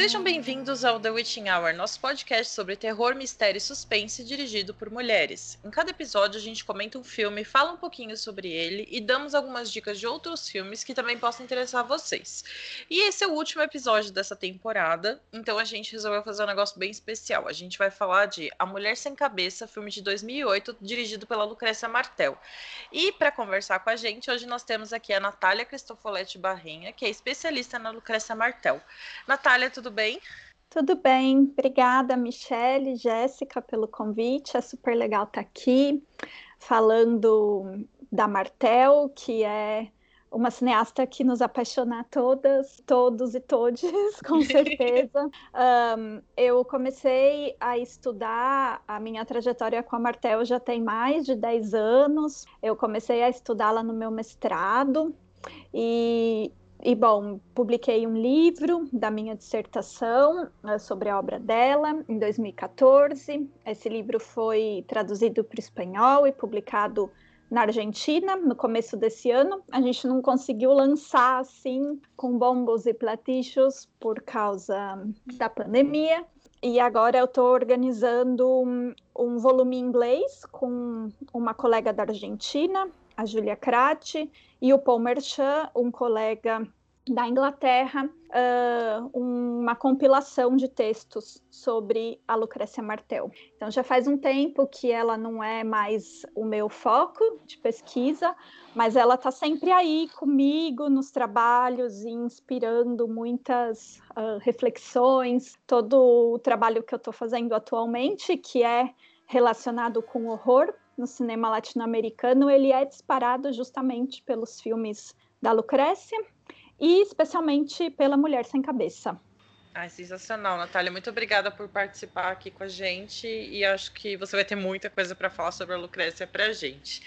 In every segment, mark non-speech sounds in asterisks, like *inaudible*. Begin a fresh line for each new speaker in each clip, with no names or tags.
Sejam bem-vindos ao The Witching Hour, nosso podcast sobre terror, mistério e suspense dirigido por mulheres. Em cada episódio a gente comenta um filme, fala um pouquinho sobre ele e damos algumas dicas de outros filmes que também possam interessar vocês. E esse é o último episódio dessa temporada, então a gente resolveu fazer um negócio bem especial. A gente vai falar de A Mulher Sem Cabeça, filme de 2008, dirigido pela Lucrécia Martel. E para conversar com a gente, hoje nós temos aqui a Natália Cristofoletti Barrinha, que é especialista na Lucrécia Martel. Natália, tudo bem?
Tudo bem, obrigada, Michelle, Jéssica, pelo convite. É super legal estar aqui falando da Martel, que é uma cineasta que nos apaixona a todas, todos e todes, *laughs* com certeza. um, eu comecei a estudar a minha trajetória com a Martel já tem mais de 10 anos. Eu comecei a estudá-la no meu mestrado e e, bom, publiquei um livro da minha dissertação uh, sobre a obra dela em 2014. Esse livro foi traduzido para o espanhol e publicado na Argentina no começo desse ano. A gente não conseguiu lançar assim com bombos e platilhos por causa da pandemia. E agora eu estou organizando um, um, volume em inglês com uma colega da Argentina, a Julia Crati, e o Paul Merchan, um colega da Inglaterra, uh, uma compilação de textos sobre a Lucrécia Martel. Então já faz um tempo que ela não é mais o meu foco de pesquisa, mas ela está sempre aí comigo nos trabalhos e inspirando muitas uh, reflexões. Todo o trabalho que eu estou fazendo atualmente, que é relacionado com horror no cinema latino-americano, ele é disparado justamente pelos filmes da Lucrécia e especialmente pela Mulher Sem Cabeça.
Ah, sensacional, Natália. Muito obrigada por participar aqui com a gente e acho que você vai ter muita coisa para falar sobre a Lucrécia para a gente.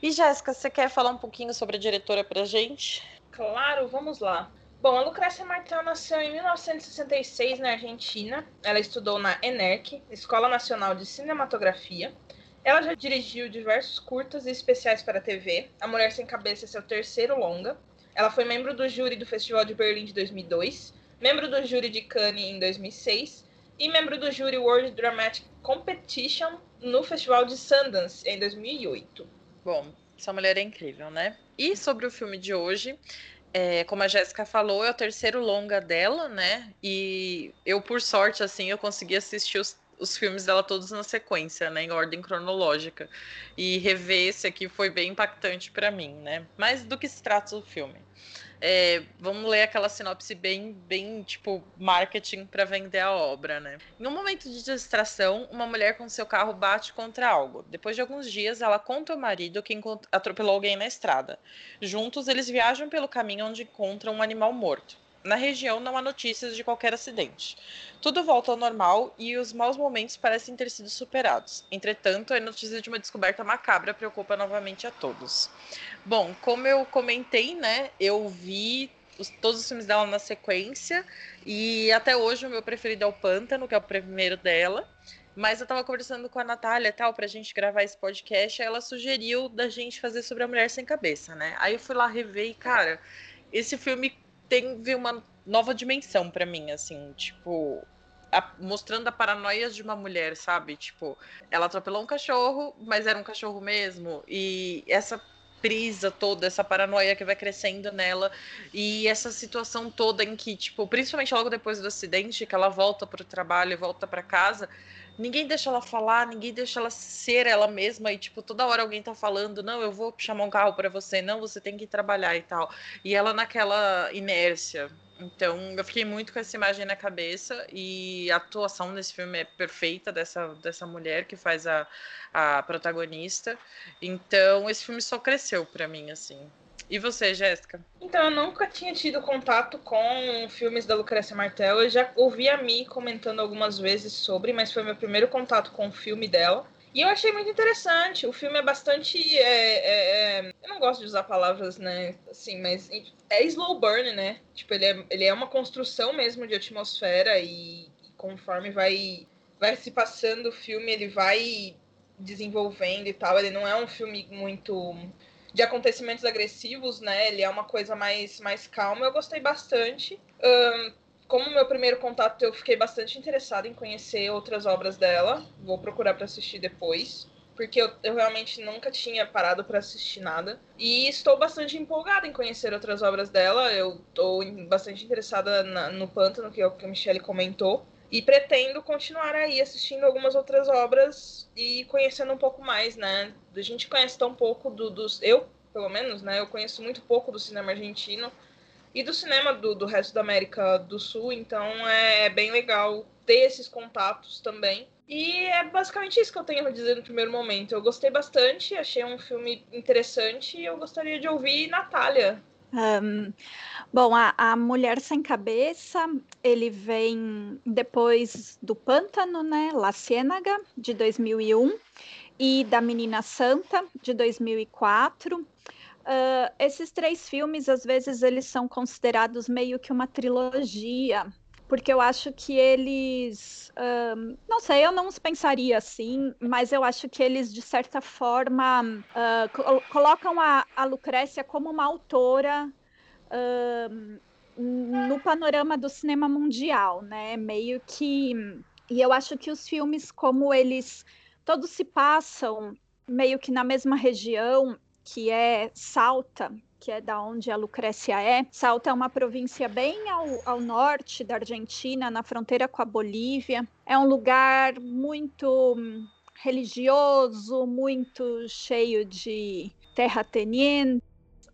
E Jéssica, você quer falar um pouquinho sobre a diretora para a gente?
Claro, vamos lá. Bom, a Lucrécia Martel nasceu em 1966 na Argentina. Ela estudou na ENERC, Escola Nacional de Cinematografia. Ela já dirigiu diversos curtas e especiais para a TV. A Mulher Sem Cabeça é seu terceiro longa. Ela foi membro do júri do Festival de Berlim de 2002, membro do júri de Cannes em 2006 e membro do júri World Dramatic Competition no Festival de Sundance em 2008.
Bom, essa mulher é incrível, né? E sobre o filme de hoje, é, como a Jéssica falou, é o terceiro longa dela, né? E eu, por sorte, assim, eu consegui assistir os os filmes dela todos na sequência, né, em ordem cronológica. E rever esse aqui foi bem impactante para mim, né? Mas do que se trata o filme? É, vamos ler aquela sinopse bem, bem tipo marketing para vender a obra, né? Em um momento de distração, uma mulher com seu carro bate contra algo. Depois de alguns dias, ela conta ao marido que atropelou alguém na estrada. Juntos, eles viajam pelo caminho onde encontram um animal morto. Na região não há notícias de qualquer acidente. Tudo volta ao normal e os maus momentos parecem ter sido superados. Entretanto, a notícia de uma descoberta macabra preocupa novamente a todos. Bom, como eu comentei, né, eu vi os, todos os filmes dela na sequência e até hoje o meu preferido é o Pântano, que é o primeiro dela. Mas eu tava conversando com a Natália tal, pra gente gravar esse podcast, ela sugeriu da gente fazer sobre a Mulher Sem Cabeça, né? Aí eu fui lá rever e, cara, esse filme teve uma nova dimensão para mim, assim, tipo, a, mostrando a paranoia de uma mulher, sabe? Tipo, ela atropelou um cachorro, mas era um cachorro mesmo, e essa brisa toda, essa paranoia que vai crescendo nela e essa situação toda em que, tipo, principalmente logo depois do acidente, que ela volta para o trabalho e volta para casa, ninguém deixa ela falar, ninguém deixa ela ser ela mesma e tipo toda hora alguém tá falando, não, eu vou chamar um carro para você, não, você tem que trabalhar e tal. E ela naquela inércia. Então, eu fiquei muito com essa imagem na cabeça e a atuação nesse filme é perfeita dessa, dessa mulher que faz a, a protagonista. Então, esse filme só cresceu para mim assim. E você, Jéssica?
Então, eu nunca tinha tido contato com filmes da Lucrécia Martel. Eu já ouvi a Mi comentando algumas vezes sobre, mas foi meu primeiro contato com o filme dela. E eu achei muito interessante. O filme é bastante. É, é, é... eu não gosto de usar palavras, né? Assim, mas é slow burn, né? Tipo, ele é, ele é uma construção mesmo de atmosfera e, e conforme vai, vai se passando o filme, ele vai desenvolvendo e tal. Ele não é um filme muito de acontecimentos agressivos, né? Ele é uma coisa mais, mais calma. Eu gostei bastante. Um, como meu primeiro contato, eu fiquei bastante interessada em conhecer outras obras dela. Vou procurar para assistir depois porque eu, eu realmente nunca tinha parado para assistir nada. E estou bastante empolgada em conhecer outras obras dela. Eu estou bastante interessada na, no Pântano, que, o que a Michelle comentou. E pretendo continuar aí assistindo algumas outras obras e conhecendo um pouco mais, né? A gente conhece tão pouco do, dos. Eu, pelo menos, né? Eu conheço muito pouco do cinema argentino e do cinema do, do resto da América do Sul, então é, é bem legal ter esses contatos também e é basicamente isso que eu tenho a dizer no primeiro momento. Eu gostei bastante, achei um filme interessante e eu gostaria de ouvir Natália.
Um, bom, a, a, Mulher Sem Cabeça, ele vem depois do Pântano, né? La Ciénaga, de 2001, e da Menina Santa, de 2004. Uh, esses três filmes, às vezes, eles são considerados meio que uma trilogia, porque eu acho que eles. Um, não sei, eu não os pensaria assim, mas eu acho que eles, de certa forma, uh, co colocam a, a Lucrécia como uma autora. Um, no panorama do cinema mundial, né? Meio que. E eu acho que os filmes, como eles todos se passam meio que na mesma região, que é Salta, que é da onde a Lucrécia é. Salta é uma província bem ao, ao norte da Argentina, na fronteira com a Bolívia. É um lugar muito hum, religioso, muito cheio de terratenientes,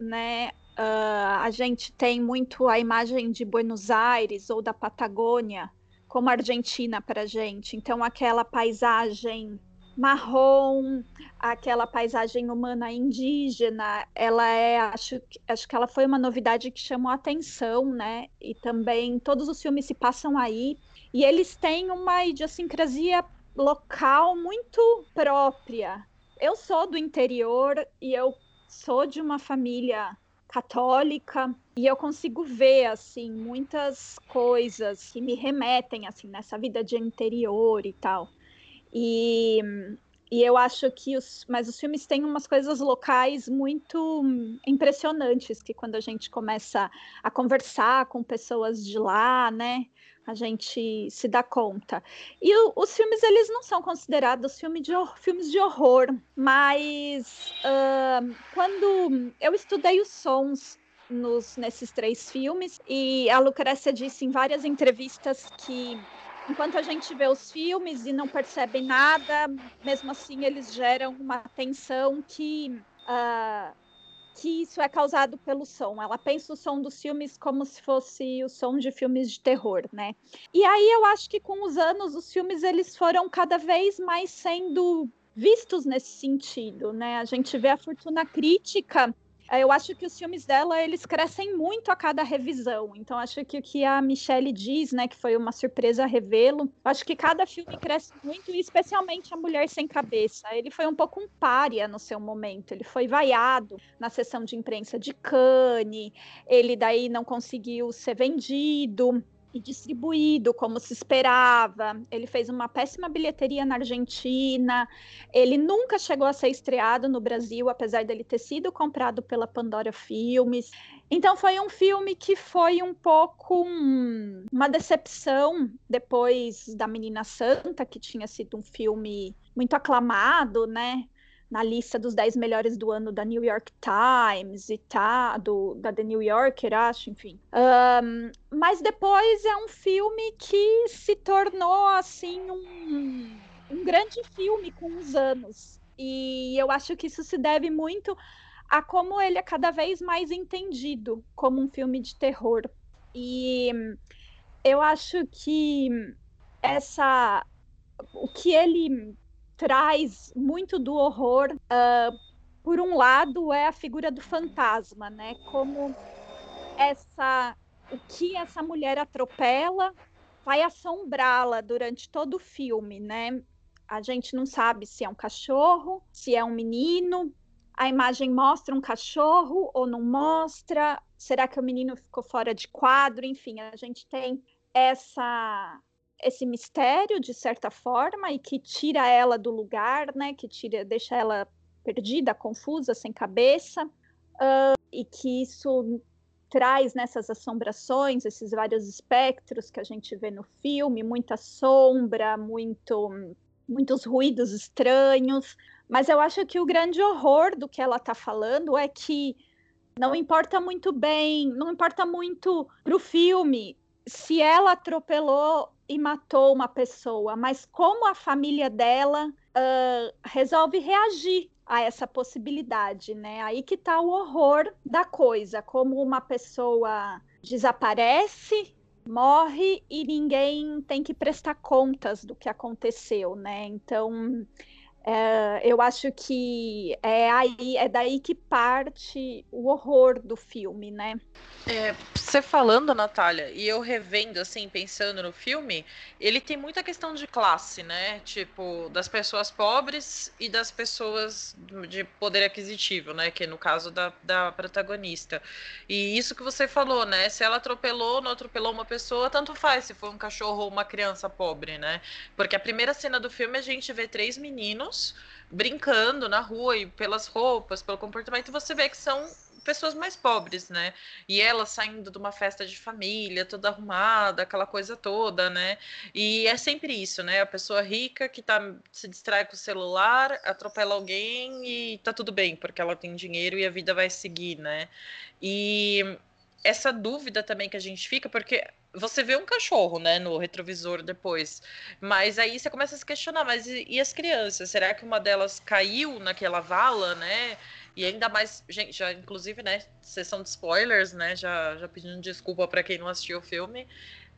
né? Uh, a gente tem muito a imagem de Buenos Aires ou da Patagônia como Argentina para gente. Então, aquela paisagem marrom, aquela paisagem humana indígena, ela é, acho, acho que ela foi uma novidade que chamou a atenção, né? E também todos os filmes se passam aí, e eles têm uma idiosincrasia local muito própria. Eu sou do interior e eu sou de uma família católica e eu consigo ver assim muitas coisas que me remetem assim nessa vida de interior e tal. E, e eu acho que os, mas os filmes têm umas coisas locais muito impressionantes que quando a gente começa a conversar com pessoas de lá, né, a gente se dá conta. E o, os filmes eles não são considerados filme de, filmes de horror, mas uh, quando eu estudei os sons nos, nesses três filmes e a Lucrécia disse em várias entrevistas que enquanto a gente vê os filmes e não percebe nada, mesmo assim eles geram uma tensão que uh, que isso é causado pelo som. Ela pensa o som dos filmes como se fosse o som de filmes de terror, né? E aí eu acho que com os anos os filmes eles foram cada vez mais sendo vistos nesse sentido, né? A gente vê a fortuna crítica eu acho que os filmes dela eles crescem muito a cada revisão. Então acho que o que a Michelle diz, né, que foi uma surpresa revê-lo, acho que cada filme cresce muito, especialmente a Mulher sem Cabeça. Ele foi um pouco um pária no seu momento. Ele foi vaiado na sessão de imprensa de Cannes. Ele daí não conseguiu ser vendido distribuído como se esperava. Ele fez uma péssima bilheteria na Argentina. Ele nunca chegou a ser estreado no Brasil, apesar dele ter sido comprado pela Pandora Filmes. Então foi um filme que foi um pouco um, uma decepção depois da Menina Santa, que tinha sido um filme muito aclamado, né? Na lista dos 10 melhores do ano da New York Times e tá, do, da The New Yorker, acho, enfim. Um, mas depois é um filme que se tornou, assim, um, um grande filme com os anos. E eu acho que isso se deve muito a como ele é cada vez mais entendido como um filme de terror. E eu acho que essa o que ele traz muito do horror. Uh, por um lado, é a figura do fantasma, né? Como essa, o que essa mulher atropela vai assombrá-la durante todo o filme, né? A gente não sabe se é um cachorro, se é um menino. A imagem mostra um cachorro ou não mostra? Será que o menino ficou fora de quadro? Enfim, a gente tem essa esse mistério de certa forma e que tira ela do lugar, né? Que tira, deixa ela perdida, confusa, sem cabeça, uh, e que isso traz nessas assombrações, esses vários espectros que a gente vê no filme, muita sombra, muito, muitos ruídos estranhos. Mas eu acho que o grande horror do que ela está falando é que não importa muito bem, não importa muito para o filme se ela atropelou e matou uma pessoa, mas como a família dela uh, resolve reagir a essa possibilidade, né? Aí que está o horror da coisa, como uma pessoa desaparece, morre e ninguém tem que prestar contas do que aconteceu, né? Então é, eu acho que é, aí, é daí que parte o horror do filme, né?
É, você falando, Natália, e eu revendo, assim, pensando no filme, ele tem muita questão de classe, né? Tipo, das pessoas pobres e das pessoas de poder aquisitivo, né? Que no caso da, da protagonista. E isso que você falou, né? Se ela atropelou ou não atropelou uma pessoa, tanto faz se foi um cachorro ou uma criança pobre, né? Porque a primeira cena do filme a gente vê três meninos brincando na rua e pelas roupas, pelo comportamento, você vê que são pessoas mais pobres, né? E ela saindo de uma festa de família, toda arrumada, aquela coisa toda, né? E é sempre isso, né? A pessoa rica que tá, se distrai com o celular, atropela alguém e tá tudo bem, porque ela tem dinheiro e a vida vai seguir, né? E essa dúvida também que a gente fica, porque você vê um cachorro, né, no retrovisor depois. Mas aí você começa a se questionar, mas e, e, as crianças? Será que uma delas caiu naquela vala, né? E ainda mais, gente, já inclusive, né, sessão de spoilers, né, já, já pedindo desculpa para quem não assistiu o filme.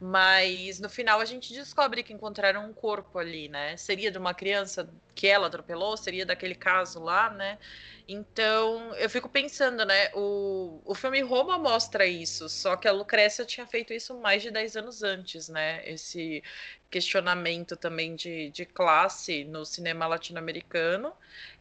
Mas no final a gente descobre que encontraram um corpo ali, né? Seria de uma criança que ela atropelou? Seria daquele caso lá, né? Então, eu fico pensando, né? O, o filme Roma mostra isso, só que a Lucrécia tinha feito isso mais de 10 anos antes, né? Esse questionamento também de, de classe no cinema latino-americano.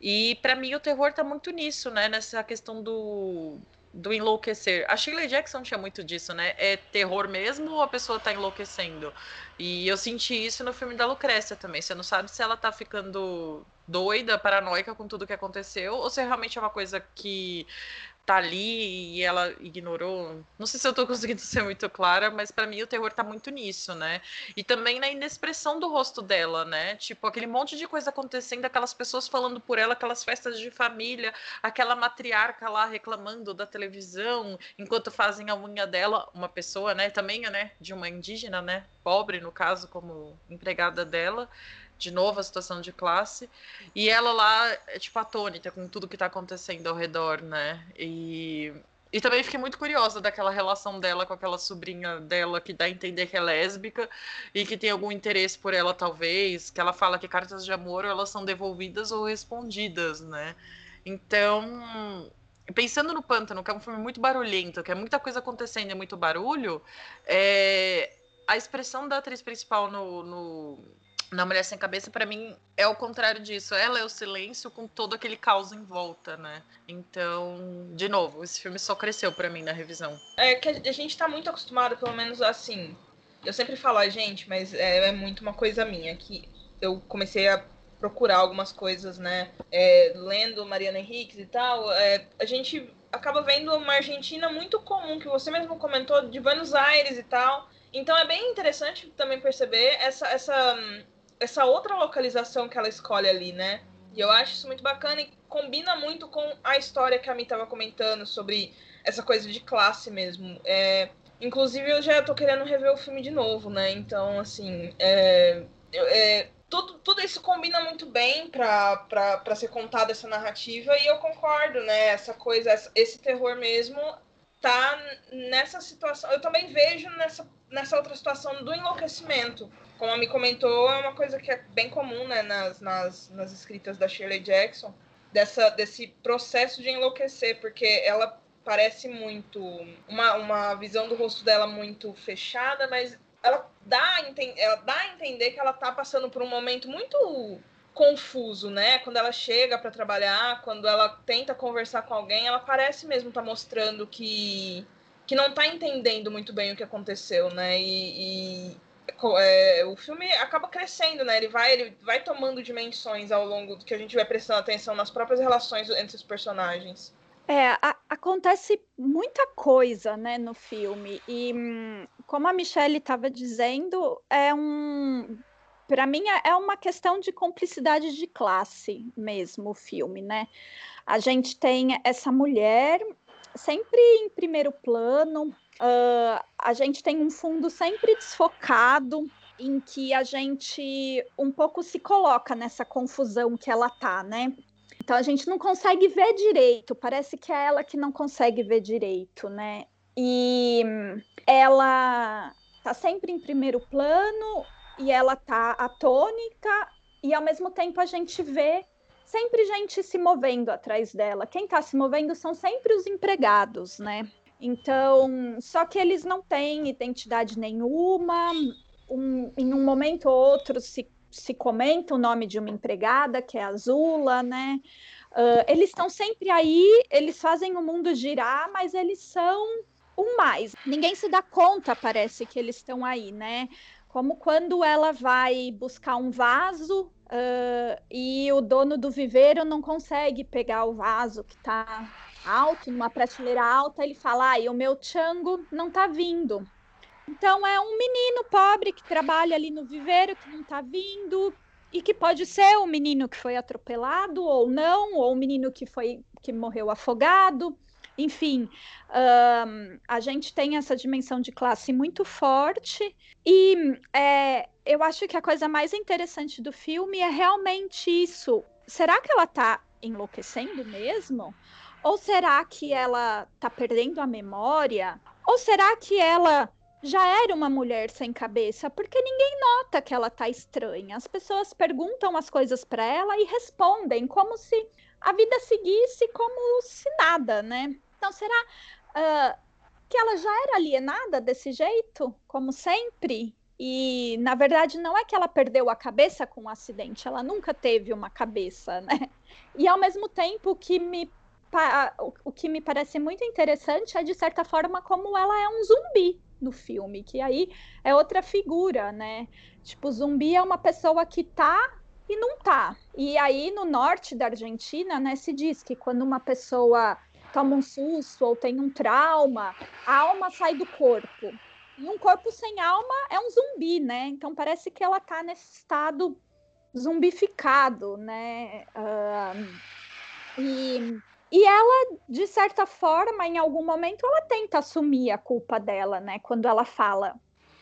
E para mim o terror tá muito nisso, né? Nessa questão do do enlouquecer. A Shirley Jackson tinha muito disso, né? É terror mesmo ou a pessoa tá enlouquecendo? E eu senti isso no filme da Lucrécia também. Você não sabe se ela tá ficando doida, paranoica com tudo que aconteceu, ou se realmente é uma coisa que tá ali e ela ignorou. Não sei se eu tô conseguindo *laughs* ser muito clara, mas para mim o terror tá muito nisso, né? E também na inexpressão do rosto dela, né? Tipo, aquele monte de coisa acontecendo, aquelas pessoas falando por ela, aquelas festas de família, aquela matriarca lá reclamando da televisão enquanto fazem a unha dela, uma pessoa, né? Também, né? De uma indígena, né? Pobre, no caso, como empregada dela de novo a situação de classe, e ela lá é tipo atônita com tudo que tá acontecendo ao redor, né? E, e também fiquei muito curiosa daquela relação dela com aquela sobrinha dela que dá a entender que é lésbica e que tem algum interesse por ela, talvez, que ela fala que cartas de amor elas são devolvidas ou respondidas, né? Então, pensando no Pântano, que é um filme muito barulhento, que é muita coisa acontecendo, é muito barulho, é, a expressão da atriz principal no, no, na Mulher Sem Cabeça, para mim, é o contrário disso. Ela é o silêncio com todo aquele caos em volta, né? Então, de novo, esse filme só cresceu para mim na revisão.
É que a gente tá muito acostumado, pelo menos assim. Eu sempre falo a gente, mas é, é, muito uma coisa minha, que eu comecei a procurar algumas coisas, né? É, lendo Mariana Henriques e tal, é, a gente acaba vendo uma Argentina muito comum, que você mesmo comentou, de Buenos Aires e tal. Então é bem interessante também perceber essa, essa essa outra localização que ela escolhe ali, né? E eu acho isso muito bacana e combina muito com a história que a Mi estava comentando sobre essa coisa de classe mesmo. É, inclusive, eu já tô querendo rever o filme de novo, né? Então, assim, é, é, tudo, tudo isso combina muito bem para ser contada essa narrativa e eu concordo, né? Essa coisa, esse terror mesmo tá nessa situação. Eu também vejo nessa, nessa outra situação do enlouquecimento. Como a me comentou, é uma coisa que é bem comum né, nas, nas, nas escritas da Shirley Jackson, dessa, desse processo de enlouquecer, porque ela parece muito. Uma, uma visão do rosto dela muito fechada, mas ela dá, ela dá a entender que ela tá passando por um momento muito confuso, né? Quando ela chega para trabalhar, quando ela tenta conversar com alguém, ela parece mesmo estar tá mostrando que que não está entendendo muito bem o que aconteceu, né? E, e é, o filme acaba crescendo, né? Ele vai, ele vai tomando dimensões ao longo do que a gente vai prestando atenção nas próprias relações entre os personagens.
É, a, acontece muita coisa, né, no filme. E hum, como a Michelle estava dizendo, é um. Para mim, é, é uma questão de cumplicidade de classe mesmo, o filme, né? A gente tem essa mulher sempre em primeiro plano, uh, a gente tem um fundo sempre desfocado, em que a gente um pouco se coloca nessa confusão que ela tá, né? Então a gente não consegue ver direito, parece que é ela que não consegue ver direito, né? E ela tá sempre em primeiro plano e ela tá atônica e ao mesmo tempo a gente vê sempre gente se movendo atrás dela. Quem tá se movendo são sempre os empregados, né? Então, só que eles não têm identidade nenhuma. Um, em um momento ou outro se se comenta o nome de uma empregada, que é a Zula, né? Uh, eles estão sempre aí, eles fazem o mundo girar, mas eles são um mais. Ninguém se dá conta, parece, que eles estão aí, né? Como quando ela vai buscar um vaso uh, e o dono do viveiro não consegue pegar o vaso que está alto, numa prateleira alta, ele fala: ah, o meu chango não está vindo. Então é um menino pobre que trabalha ali no viveiro, que não está vindo, e que pode ser o um menino que foi atropelado ou não, ou o um menino que foi que morreu afogado. Enfim, a gente tem essa dimensão de classe muito forte, e é, eu acho que a coisa mais interessante do filme é realmente isso. Será que ela está enlouquecendo mesmo? Ou será que ela está perdendo a memória? Ou será que ela já era uma mulher sem cabeça, porque ninguém nota que ela tá estranha. As pessoas perguntam as coisas para ela e respondem como se a vida seguisse como se nada, né? Então, será uh, que ela já era alienada desse jeito, como sempre? E, na verdade, não é que ela perdeu a cabeça com o um acidente, ela nunca teve uma cabeça, né? E, ao mesmo tempo, que me, o que me parece muito interessante é, de certa forma, como ela é um zumbi, no filme, que aí é outra figura, né? Tipo, zumbi é uma pessoa que tá e não tá. E aí no norte da Argentina, né, se diz que quando uma pessoa toma um susto ou tem um trauma, a alma sai do corpo. E um corpo sem alma é um zumbi, né? Então parece que ela tá nesse estado zumbificado, né? Uh, e e ela, de certa forma, em algum momento, ela tenta assumir a culpa dela, né? Quando ela fala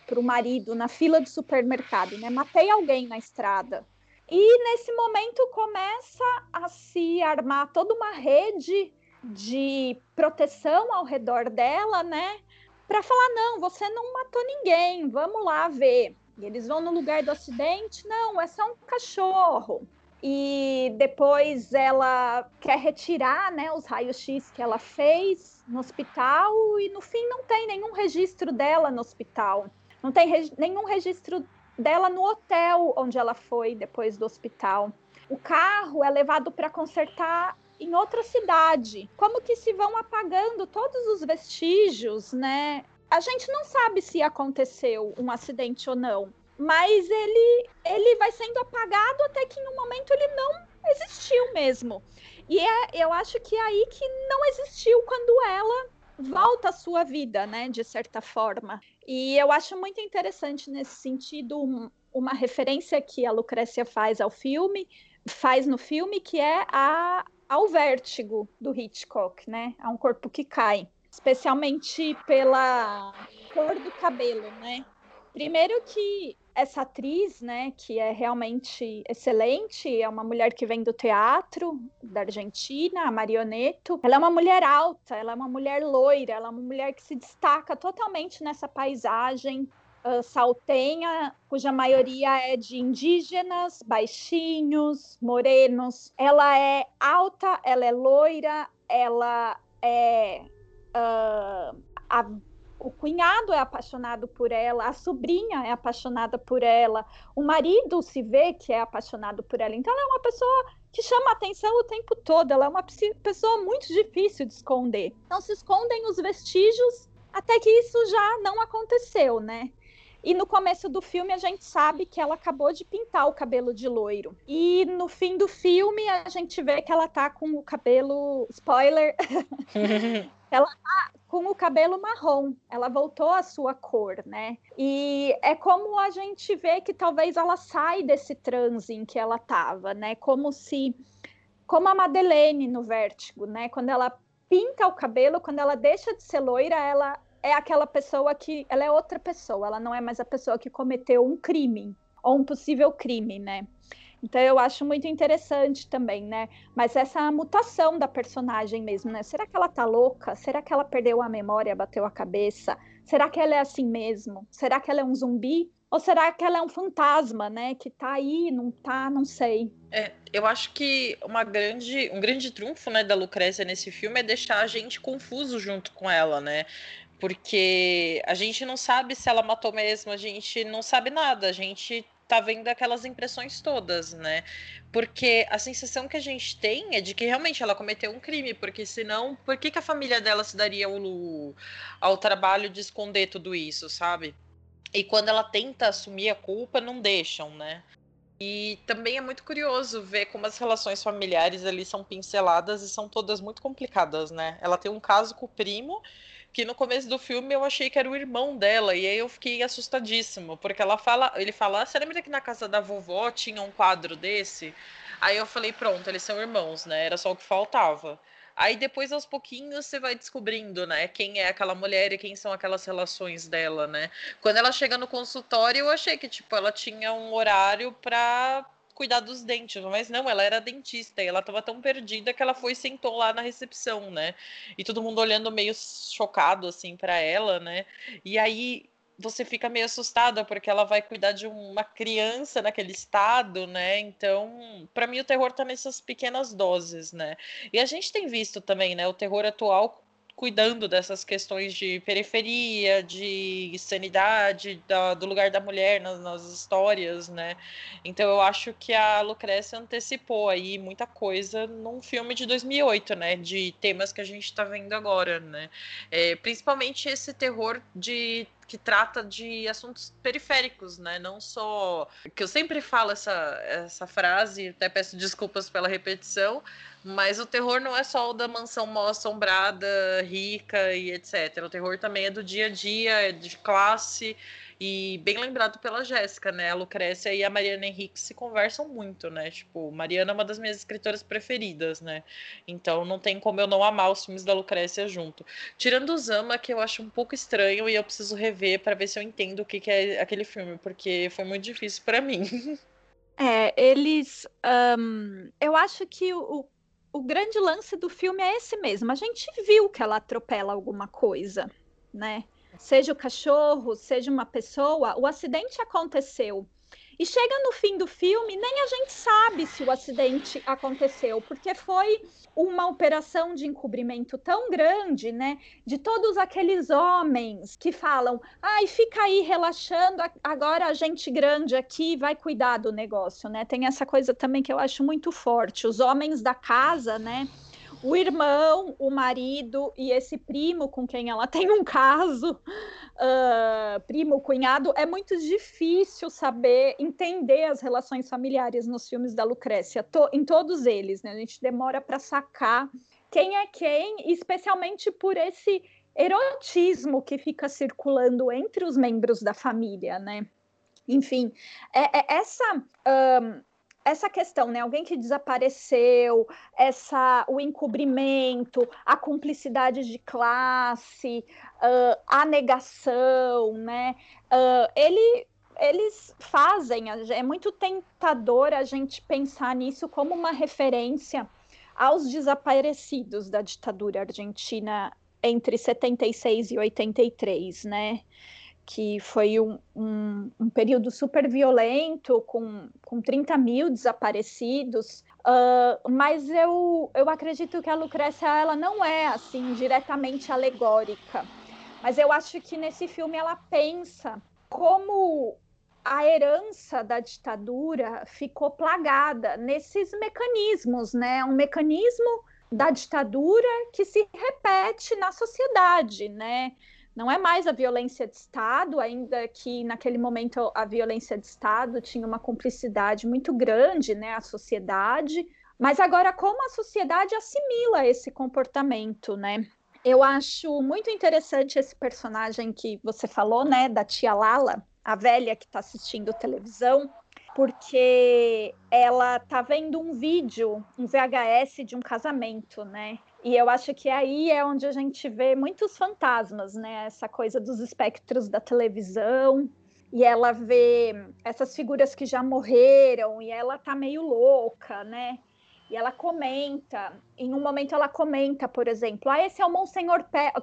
para o marido na fila do supermercado, né? Matei alguém na estrada. E nesse momento começa a se armar toda uma rede de proteção ao redor dela, né? Para falar: não, você não matou ninguém, vamos lá ver. E eles vão no lugar do acidente: não, é só um cachorro e depois ela quer retirar né, os raios-x que ela fez no hospital e no fim não tem nenhum registro dela no hospital. Não tem nenhum registro dela no hotel onde ela foi depois do hospital. O carro é levado para consertar em outra cidade. Como que se vão apagando todos os vestígios, né? A gente não sabe se aconteceu um acidente ou não mas ele, ele vai sendo apagado até que em um momento ele não existiu mesmo. E é, eu acho que é aí que não existiu quando ela volta à sua vida, né, de certa forma. E eu acho muito interessante nesse sentido um, uma referência que a Lucrécia faz ao filme, faz no filme, que é a, ao vértigo do Hitchcock, né, a um corpo que cai, especialmente pela cor do cabelo, né. Primeiro que essa atriz, né, que é realmente excelente, é uma mulher que vem do teatro da Argentina, a Marioneto. Ela é uma mulher alta, ela é uma mulher loira, ela é uma mulher que se destaca totalmente nessa paisagem uh, saltenha, cuja maioria é de indígenas, baixinhos, morenos. Ela é alta, ela é loira, ela é uh, a o cunhado é apaixonado por ela, a sobrinha é apaixonada por ela, o marido se vê que é apaixonado por ela. Então, ela é uma pessoa que chama atenção o tempo todo, ela é uma pessoa muito difícil de esconder. Então, se escondem os vestígios até que isso já não aconteceu, né? E no começo do filme a gente sabe que ela acabou de pintar o cabelo de loiro. E no fim do filme a gente vê que ela tá com o cabelo. Spoiler! *laughs* ela tá com o cabelo marrom. Ela voltou à sua cor, né? E é como a gente vê que talvez ela sai desse transe em que ela tava, né? Como se. Como a Madeleine no Vértigo, né? Quando ela pinta o cabelo, quando ela deixa de ser loira, ela é aquela pessoa que ela é outra pessoa, ela não é mais a pessoa que cometeu um crime ou um possível crime, né? Então eu acho muito interessante também, né? Mas essa mutação da personagem mesmo, né? Será que ela tá louca? Será que ela perdeu a memória, bateu a cabeça? Será que ela é assim mesmo? Será que ela é um zumbi? Ou será que ela é um fantasma, né? Que tá aí, não tá, não sei.
É, eu acho que uma grande, um grande trunfo né, da Lucrécia nesse filme é deixar a gente confuso junto com ela, né? porque a gente não sabe se ela matou mesmo, a gente não sabe nada, a gente tá vendo aquelas impressões todas, né? Porque a sensação que a gente tem é de que realmente ela cometeu um crime, porque senão, por que, que a família dela se daria ao, ao trabalho de esconder tudo isso, sabe? E quando ela tenta assumir a culpa, não deixam, né? E também é muito curioso ver como as relações familiares ali são pinceladas e são todas muito complicadas, né? Ela tem um caso com o primo, que no começo do filme eu achei que era o irmão dela, e aí eu fiquei assustadíssimo, porque ela fala, ele fala, ah, você lembra que na casa da vovó tinha um quadro desse? Aí eu falei, pronto, eles são irmãos, né? Era só o que faltava. Aí depois, aos pouquinhos, você vai descobrindo, né, quem é aquela mulher e quem são aquelas relações dela, né? Quando ela chega no consultório, eu achei que, tipo, ela tinha um horário pra cuidar dos dentes, mas não, ela era dentista e ela estava tão perdida que ela foi e sentou lá na recepção, né? E todo mundo olhando meio chocado assim para ela, né? E aí você fica meio assustada porque ela vai cuidar de uma criança naquele estado, né? Então, para mim o terror tá nessas pequenas doses, né? E a gente tem visto também, né, o terror atual cuidando dessas questões de periferia, de sanidade, da, do lugar da mulher nas, nas, histórias, né? Então eu acho que a Lucrécia antecipou aí muita coisa num filme de 2008, né? De temas que a gente está vendo agora, né? É, principalmente esse terror de que trata de assuntos periféricos, né? Não só que eu sempre falo essa essa frase, até peço desculpas pela repetição, mas o terror não é só o da mansão mal assombrada, rica e etc. O terror também é do dia a dia, é de classe. E bem lembrado pela Jéssica, né? A Lucrécia e a Mariana Henrique se conversam muito, né? Tipo, Mariana é uma das minhas escritoras preferidas, né? Então não tem como eu não amar os filmes da Lucrécia junto. Tirando o Zama, que eu acho um pouco estranho e eu preciso rever para ver se eu entendo o que, que é aquele filme, porque foi muito difícil para mim. *laughs*
É, eles. Um, eu acho que o, o grande lance do filme é esse mesmo. A gente viu que ela atropela alguma coisa, né? Seja o cachorro, seja uma pessoa, o acidente aconteceu. E chega no fim do filme, nem a gente sabe se o acidente aconteceu, porque foi uma operação de encobrimento tão grande, né? De todos aqueles homens que falam: ai, fica aí relaxando, agora a gente grande aqui vai cuidar do negócio, né? Tem essa coisa também que eu acho muito forte. Os homens da casa, né? O irmão, o marido e esse primo com quem ela *laughs* tem um caso, uh, primo, cunhado, é muito difícil saber entender as relações familiares nos filmes da Lucrécia, to, em todos eles, né? A gente demora para sacar quem é quem, especialmente por esse erotismo que fica circulando entre os membros da família, né? Enfim, é, é essa um, essa questão, né? Alguém que desapareceu, essa o encobrimento, a cumplicidade de classe, uh, a negação, né? Uh, ele, eles fazem, é muito tentador a gente pensar nisso como uma referência aos desaparecidos da ditadura argentina entre 76 e 83, né? Que foi um, um, um, período super violento, com, com 30 mil desaparecidos, uh, mas eu, eu acredito que a Lucrécia ela não é assim diretamente alegórica, mas eu acho que nesse filme ela pensa como a herança da ditadura ficou plagada nesses mecanismos, né? Um mecanismo da ditadura que se repete na sociedade, né? Não é mais a violência de Estado, ainda que naquele momento a violência de Estado tinha uma cumplicidade muito grande, né, a sociedade, mas agora como a sociedade assimila esse comportamento, né? Eu acho muito interessante esse personagem que você falou, né, da tia Lala, a velha que está assistindo televisão, porque ela tá vendo um vídeo, um VHS de um casamento, né? E eu acho que aí é onde a gente vê muitos fantasmas, né? Essa coisa dos espectros da televisão. E ela vê essas figuras que já morreram e ela tá meio louca, né? E ela comenta, em um momento ela comenta, por exemplo, ah, esse é o Monsenhor Pérez,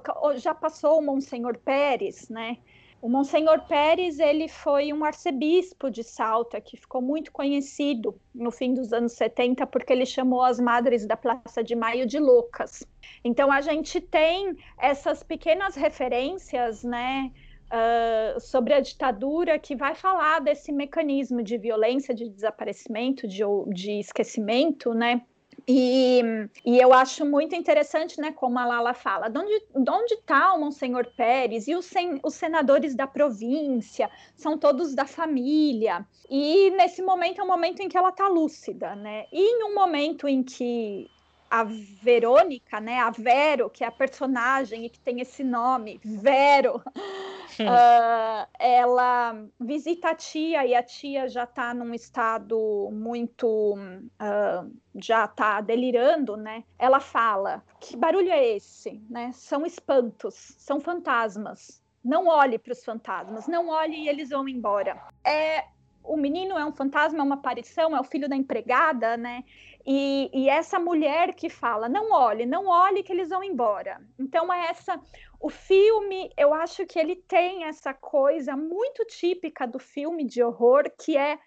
já passou o Monsenhor Pérez, né? O Monsenhor Pérez, ele foi um arcebispo de Salta, que ficou muito conhecido no fim dos anos 70, porque ele chamou as madres da Praça de Maio de loucas. Então, a gente tem essas pequenas referências, né, uh, sobre a ditadura, que vai falar desse mecanismo de violência, de desaparecimento, de, de esquecimento, né, e, e, eu acho muito interessante, né, como a Lala fala, de onde, de onde está o Monsenhor Pérez e os, sen, os senadores da província, são todos da família. E nesse momento é um momento em que ela está lúcida, né? E em um momento em que a Verônica, né, a Vero, que é a personagem e que tem esse nome, Vero, uh, *laughs* ela visita a tia e a tia já está num estado muito, uh, já está delirando, né? Ela fala: que barulho é esse? Né? São espantos, são fantasmas. Não olhe para os fantasmas, não olhe e eles vão embora. É o menino é um fantasma, é uma aparição, é o filho da empregada, né? E, e, essa mulher que fala, não olhe, não olhe que eles vão embora. Então é essa, o filme, eu acho que ele tem essa coisa muito típica do filme de horror, que é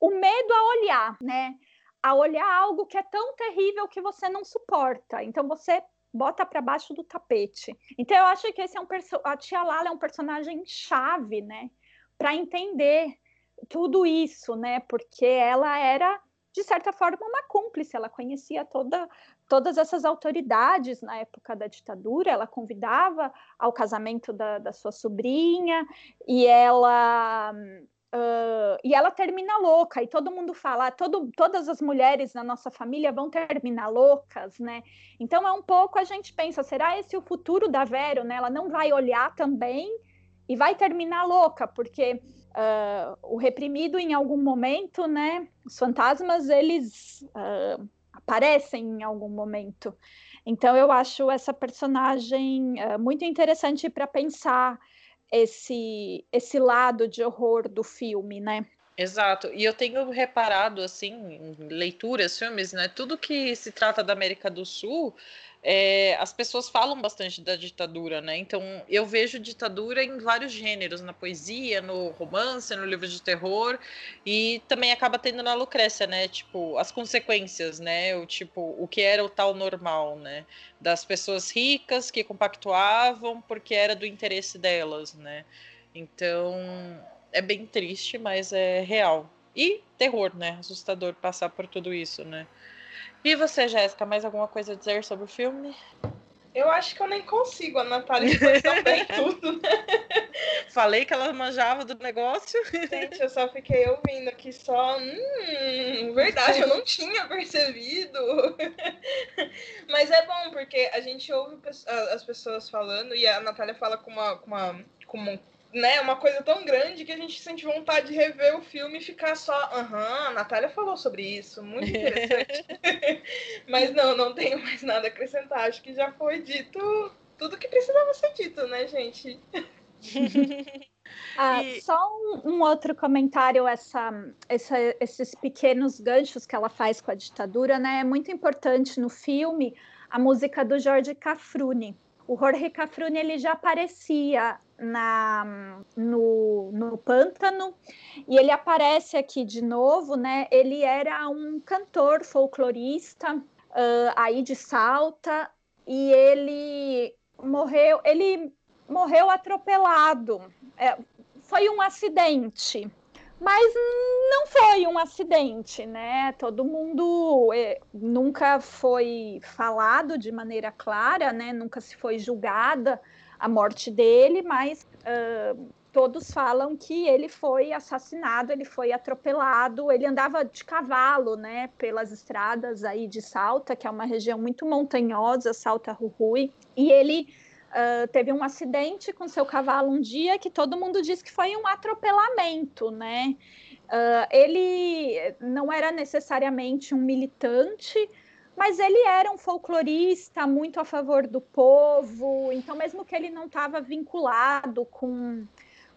o medo a olhar, né? A olhar algo que é tão terrível que você não suporta. Então você bota para baixo do tapete. Então eu acho que esse é um a tia Lala é um personagem chave, né? Para entender tudo isso, né? Porque ela era de certa forma, uma cúmplice. Ela conhecia toda, todas essas autoridades na época da ditadura. Ela convidava ao casamento da, da sua sobrinha e ela. Uh, e ela termina louca, e todo mundo fala, todo, todas as mulheres na nossa família vão terminar loucas, né? Então é um pouco a gente pensa, será esse o futuro da Vero, né? Ela não vai olhar também e vai terminar louca, porque uh, o reprimido em algum momento, né? Os fantasmas eles uh, aparecem em algum momento. Então eu acho essa personagem uh, muito interessante para pensar esse esse lado de horror do filme, né?
Exato. E eu tenho reparado assim, em leituras, filmes, né? Tudo que se trata da América do Sul é, as pessoas falam bastante da ditadura, né? Então eu vejo ditadura em vários gêneros, na poesia, no romance, no livro de terror, e também acaba tendo na Lucrécia, né? Tipo, as consequências, né? O tipo, o que era o tal normal, né? Das pessoas ricas que compactuavam porque era do interesse delas, né? Então é bem triste, mas é real. E terror, né? Assustador passar por tudo isso, né? E você, Jéssica, mais alguma coisa a dizer sobre o filme?
Eu acho que eu nem consigo, a Natália foi bem *laughs* tudo.
Falei que ela manjava do negócio.
Gente, eu só fiquei ouvindo aqui só. Hum, verdade, eu não tinha percebido. Mas é bom, porque a gente ouve as pessoas falando e a Natália fala com uma, com uma, com uma né, uma coisa tão grande que a gente sente vontade de rever o filme e ficar só, aham, a Natália falou sobre isso, muito interessante. *laughs* Mas não, não tenho mais nada a acrescentar. Acho que já foi dito tudo que precisava ser dito, né, gente? *laughs*
Ah, e... Só um, um, outro comentário, essa, essa, esses pequenos ganchos que ela faz com a ditadura, né? É muito importante no filme a música do Jorge Cafrune. O Jorge Cafrune ele já aparecia na, no, no pântano e ele aparece aqui de novo, né? Ele era um cantor folclorista uh, aí de Salta e ele morreu, ele morreu atropelado. É, foi um acidente. Mas não foi um acidente, né? Todo mundo é, nunca foi falado de maneira clara, né? Nunca se foi julgada a morte dele, mas uh, todos falam que ele foi assassinado, ele foi atropelado, ele andava de cavalo, né, pelas estradas aí de Salta, que é uma região muito montanhosa, Salta Rurui, e ele uh, teve um acidente com seu cavalo um dia que todo mundo diz que foi um atropelamento, né? Uh, ele não era necessariamente um militante, mas ele era um folclorista muito a favor do povo, então mesmo que ele não estava vinculado com,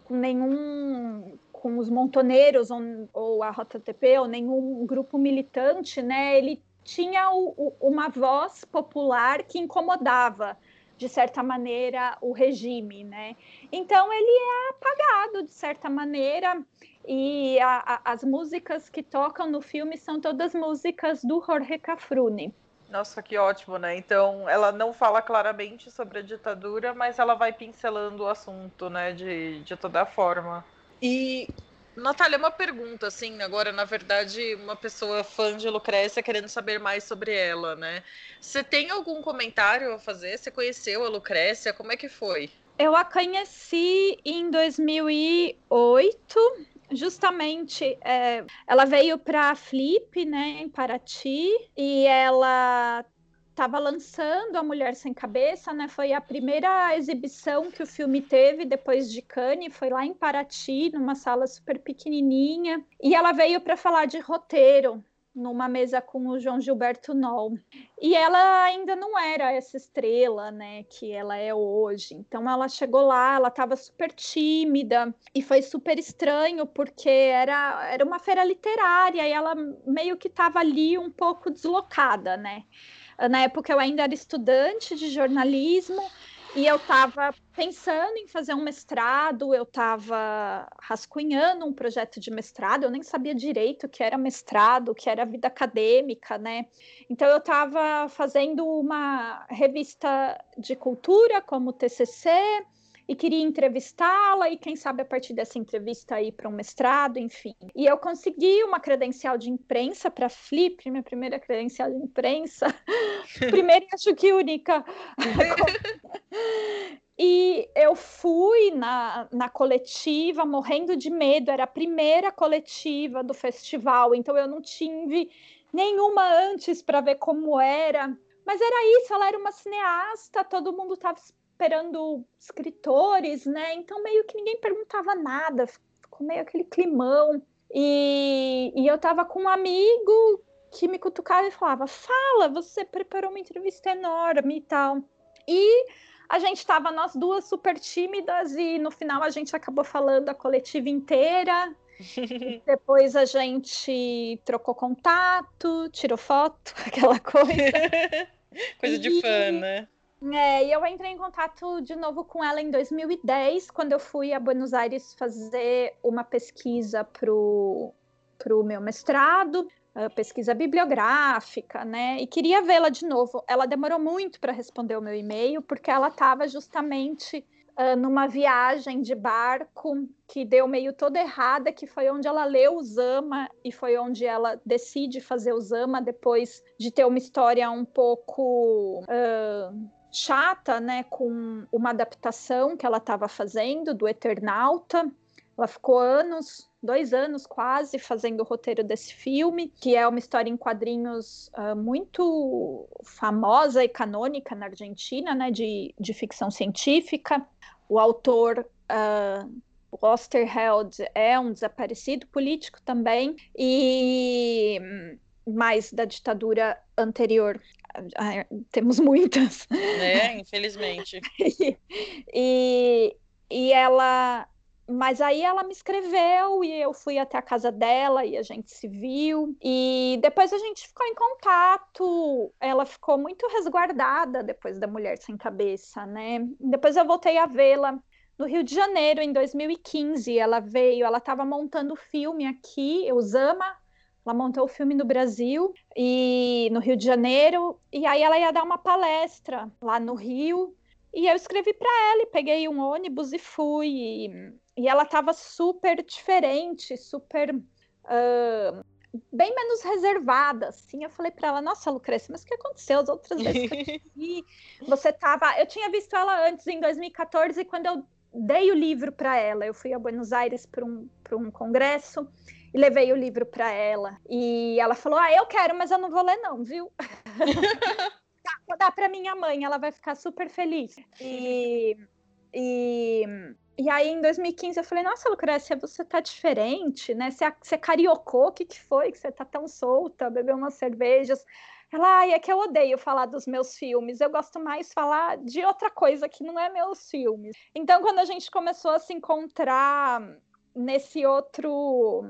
com nenhum com os montoneiros ou, ou a ROTTP ou nenhum grupo militante, né? Ele tinha o, o, uma voz popular que incomodava de certa maneira o regime, né? Então ele é apagado de certa maneira e a, a, as músicas que tocam no filme são todas músicas do Jorge Cafrune.
Nossa, que ótimo, né? Então, ela não fala claramente sobre a ditadura, mas ela vai pincelando o assunto, né? De, de toda forma. E, Natália, uma pergunta, assim, agora, na verdade, uma pessoa fã de Lucrécia querendo saber mais sobre ela, né? Você tem algum comentário a fazer? Você conheceu a Lucrécia? Como é que foi?
Eu a conheci em 2008 justamente é, ela veio para a Flip, né, em Paraty, e ela estava lançando A Mulher Sem Cabeça, né? Foi a primeira exibição que o filme teve depois de Cannes, foi lá em Paraty, numa sala super pequenininha, e ela veio para falar de roteiro, numa mesa com o João Gilberto Noll. E ela ainda não era essa estrela, né, que ela é hoje. Então ela chegou lá, ela estava super tímida e foi super estranho porque era, era uma feira literária e ela meio que estava ali um pouco deslocada, né? Na época eu ainda era estudante de jornalismo e eu estava pensando em fazer um mestrado, eu estava rascunhando um projeto de mestrado, eu nem sabia direito o que era mestrado, o que era vida acadêmica, né? Então eu estava fazendo uma revista de cultura como TCC, e queria entrevistá-la e quem sabe a partir dessa entrevista ir para um mestrado, enfim. E eu consegui uma credencial de imprensa para Flip, minha primeira credencial de imprensa, *laughs* primeira e acho que única. *laughs* E eu fui na, na coletiva morrendo de medo, era a primeira coletiva do festival, então eu não tive nenhuma antes para ver como era. Mas era isso, ela era uma cineasta, todo mundo estava esperando escritores, né? Então meio que ninguém perguntava nada, ficou meio aquele climão. E, e eu tava com um amigo que me cutucava e falava: Fala, você preparou uma entrevista enorme e tal. E a gente estava nós duas super tímidas e no final a gente acabou falando a coletiva inteira. *laughs* depois a gente trocou contato, tirou foto, *laughs* aquela coisa.
coisa e... de fã, né?
É, e eu entrei em contato de novo com ela em 2010, quando eu fui a Buenos Aires fazer uma pesquisa para o meu mestrado, pesquisa bibliográfica, né? E queria vê-la de novo. Ela demorou muito para responder o meu e-mail, porque ela estava justamente uh, numa viagem de barco que deu meio toda errada, que foi onde ela leu o Zama e foi onde ela decide fazer o Zama depois de ter uma história um pouco. Uh, chata, né, com uma adaptação que ela estava fazendo do Eternauta. Ela ficou anos, dois anos quase, fazendo o roteiro desse filme, que é uma história em quadrinhos uh, muito famosa e canônica na Argentina, né, de, de ficção científica. O autor uh, Osterheld é um desaparecido político também, e mais da ditadura anterior temos muitas.
É, infelizmente. *laughs*
e, e ela. Mas aí ela me escreveu e eu fui até a casa dela e a gente se viu. E depois a gente ficou em contato. Ela ficou muito resguardada depois da Mulher Sem Cabeça, né? Depois eu voltei a vê-la no Rio de Janeiro, em 2015. Ela veio, ela estava montando o filme aqui, Usama, ela montou o filme no Brasil e no Rio de Janeiro, e aí ela ia dar uma palestra lá no Rio. E eu escrevi para ela, e peguei um ônibus e fui. E, e ela estava super diferente, super uh, bem menos reservada, assim. Eu falei para ela, nossa, Lucrécia, mas o que aconteceu as outras vezes que *laughs* Você tava. Eu tinha visto ela antes em 2014, quando eu dei o livro para ela. Eu fui a Buenos Aires para um, um congresso e levei o livro para ela. E ela falou: Ah, eu quero, mas eu não vou ler, não, viu? *laughs* Vou dar para minha mãe, ela vai ficar super feliz. E, e, e aí, em 2015, eu falei: Nossa, Lucrécia, você tá diferente, né? Você, você cariocou, o que, que foi? Que você tá tão solta, bebeu umas cervejas. Ela, ai, é que eu odeio falar dos meus filmes, eu gosto mais falar de outra coisa que não é meus filmes. Então, quando a gente começou a se encontrar nesse outro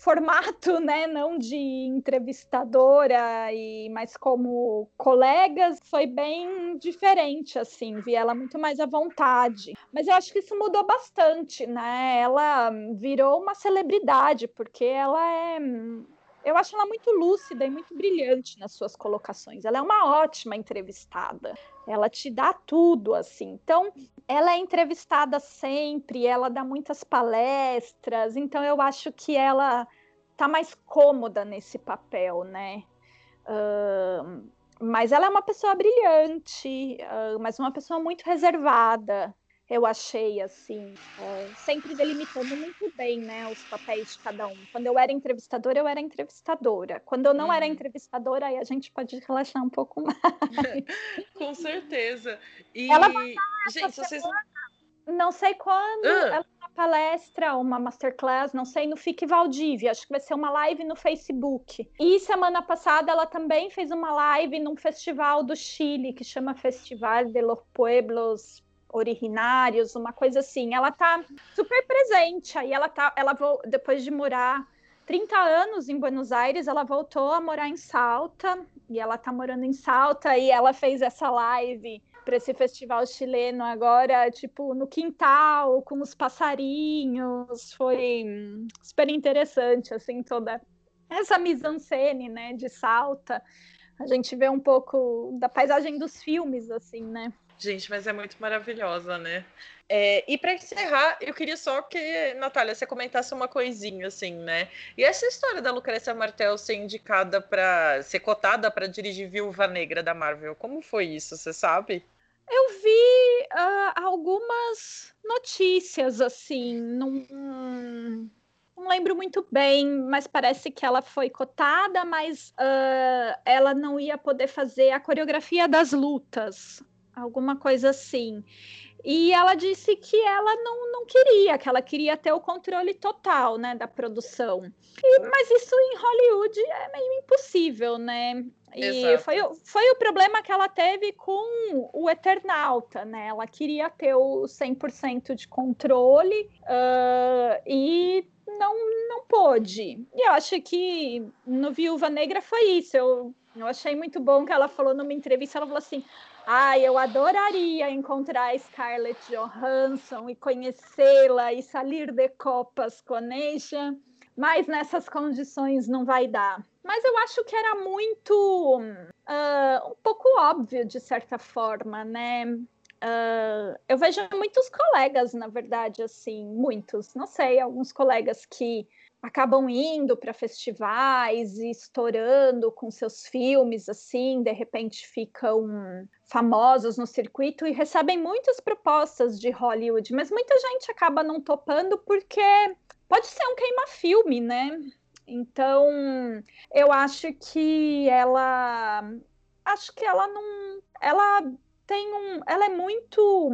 formato, né, não de entrevistadora e mas como colegas, foi bem diferente assim, vi ela muito mais à vontade. Mas eu acho que isso mudou bastante, né? Ela virou uma celebridade porque ela é eu acho ela muito lúcida e muito brilhante nas suas colocações. Ela é uma ótima entrevistada. Ela te dá tudo, assim. Então, ela é entrevistada sempre, ela dá muitas palestras. Então, eu acho que ela tá mais cômoda nesse papel, né? Uh, mas ela é uma pessoa brilhante, uh, mas uma pessoa muito reservada eu achei, assim, é, sempre delimitando muito bem, né, os papéis de cada um. Quando eu era entrevistadora, eu era entrevistadora. Quando eu não uhum. era entrevistadora, aí a gente pode relaxar um pouco mais. *laughs*
Com certeza.
E, ela gente, vocês... Não sei quando, ela uma palestra, uma masterclass, não sei, no FIC Valdívia, acho que vai ser uma live no Facebook. E semana passada ela também fez uma live num festival do Chile, que chama Festival de los Pueblos originários, uma coisa assim. Ela tá super presente. Aí ela tá, ela depois de morar 30 anos em Buenos Aires, ela voltou a morar em Salta e ela tá morando em Salta e ela fez essa live para esse festival chileno agora, tipo, no quintal, com os passarinhos. Foi super interessante assim toda essa mise-en-scène, né, de Salta. A gente vê um pouco da paisagem dos filmes assim, né?
Gente, mas é muito maravilhosa, né? É, e para encerrar, eu queria só que, Natália, você comentasse uma coisinha, assim, né? E essa história da Lucrécia Martel ser indicada para ser cotada para dirigir Viúva Negra da Marvel, como foi isso? Você sabe?
Eu vi uh, algumas notícias, assim, num, não lembro muito bem, mas parece que ela foi cotada, mas uh, ela não ia poder fazer a coreografia das lutas alguma coisa assim. E ela disse que ela não, não queria, que ela queria ter o controle total, né, da produção. E, mas isso em Hollywood é meio impossível, né? E foi, foi o problema que ela teve com o Eternauta, né? Ela queria ter o 100% de controle uh, e não, não pôde. E eu acho que no Viúva Negra foi isso. Eu, eu achei muito bom que ela falou numa entrevista, ela falou assim, Ai, eu adoraria encontrar a Scarlett Johansson e conhecê-la e sair de copas com ela, mas nessas condições não vai dar. Mas eu acho que era muito uh, um pouco óbvio de certa forma, né? Uh, eu vejo muitos colegas, na verdade, assim, muitos, não sei, alguns colegas que acabam indo para festivais e estourando com seus filmes, assim, de repente ficam famosos no circuito e recebem muitas propostas de Hollywood, mas muita gente acaba não topando porque pode ser um queima-filme, né? Então, eu acho que ela acho que ela não ela tem um. Ela é muito.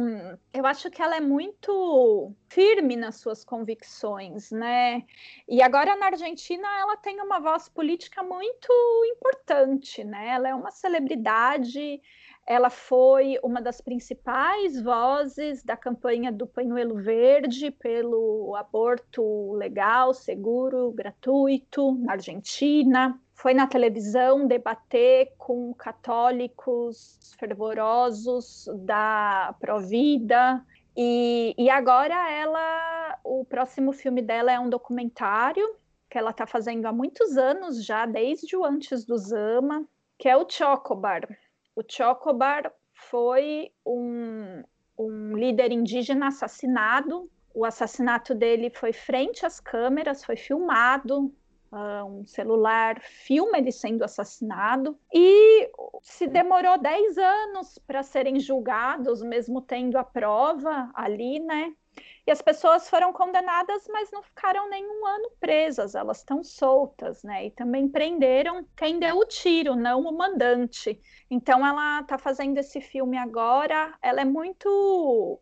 Eu acho que ela é muito firme nas suas convicções, né? E agora na Argentina ela tem uma voz política muito importante, né? Ela é uma celebridade. Ela foi uma das principais vozes da campanha do Pañuelo Verde pelo aborto legal, seguro, gratuito na Argentina foi na televisão debater com católicos fervorosos da Provida. E, e agora ela, o próximo filme dela é um documentário que ela está fazendo há muitos anos já, desde o antes do Zama, que é o Chocobar. O Chocobar foi um, um líder indígena assassinado. O assassinato dele foi frente às câmeras, foi filmado uh, um celular filma ele sendo assassinado e se demorou 10 anos para serem julgados, mesmo tendo a prova ali, né? E as pessoas foram condenadas, mas não ficaram nenhum ano presas, elas estão soltas, né? E também prenderam quem deu o tiro, não o mandante. Então ela está fazendo esse filme agora, ela é muito.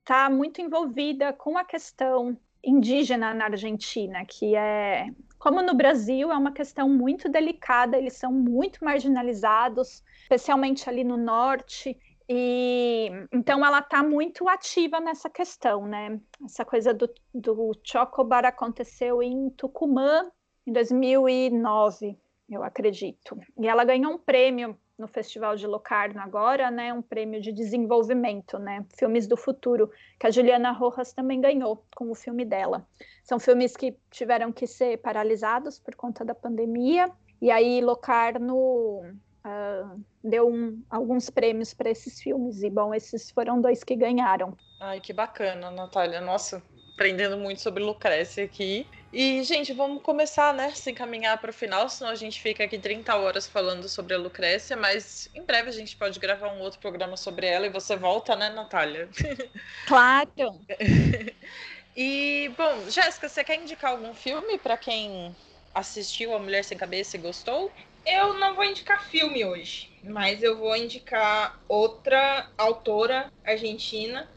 está uh, muito envolvida com a questão indígena na Argentina, que é. Como no Brasil, é uma questão muito delicada, eles são muito marginalizados, especialmente ali no norte, e então ela está muito ativa nessa questão, né? Essa coisa do, do Chocobar aconteceu em Tucumã em 2009, eu acredito. E ela ganhou um prêmio no Festival de Locarno agora, né? Um prêmio de desenvolvimento, né? Filmes do futuro, que a Juliana Rojas também ganhou com o filme dela. São filmes que tiveram que ser paralisados por conta da pandemia. E aí Locarno uh, deu um, alguns prêmios para esses filmes. E, bom, esses foram dois que ganharam.
Ai, que bacana, Natália. Nossa, aprendendo muito sobre Lucrécia aqui. E, gente, vamos começar, né? Se encaminhar para o final, senão a gente fica aqui 30 horas falando sobre a Lucrécia, mas em breve a gente pode gravar um outro programa sobre ela e você volta, né, Natália? *laughs*
Claro! *laughs*
e, bom, Jéssica, você quer indicar algum filme para quem assistiu A Mulher Sem Cabeça e gostou?
Eu não vou indicar filme hoje, mas eu vou indicar outra autora argentina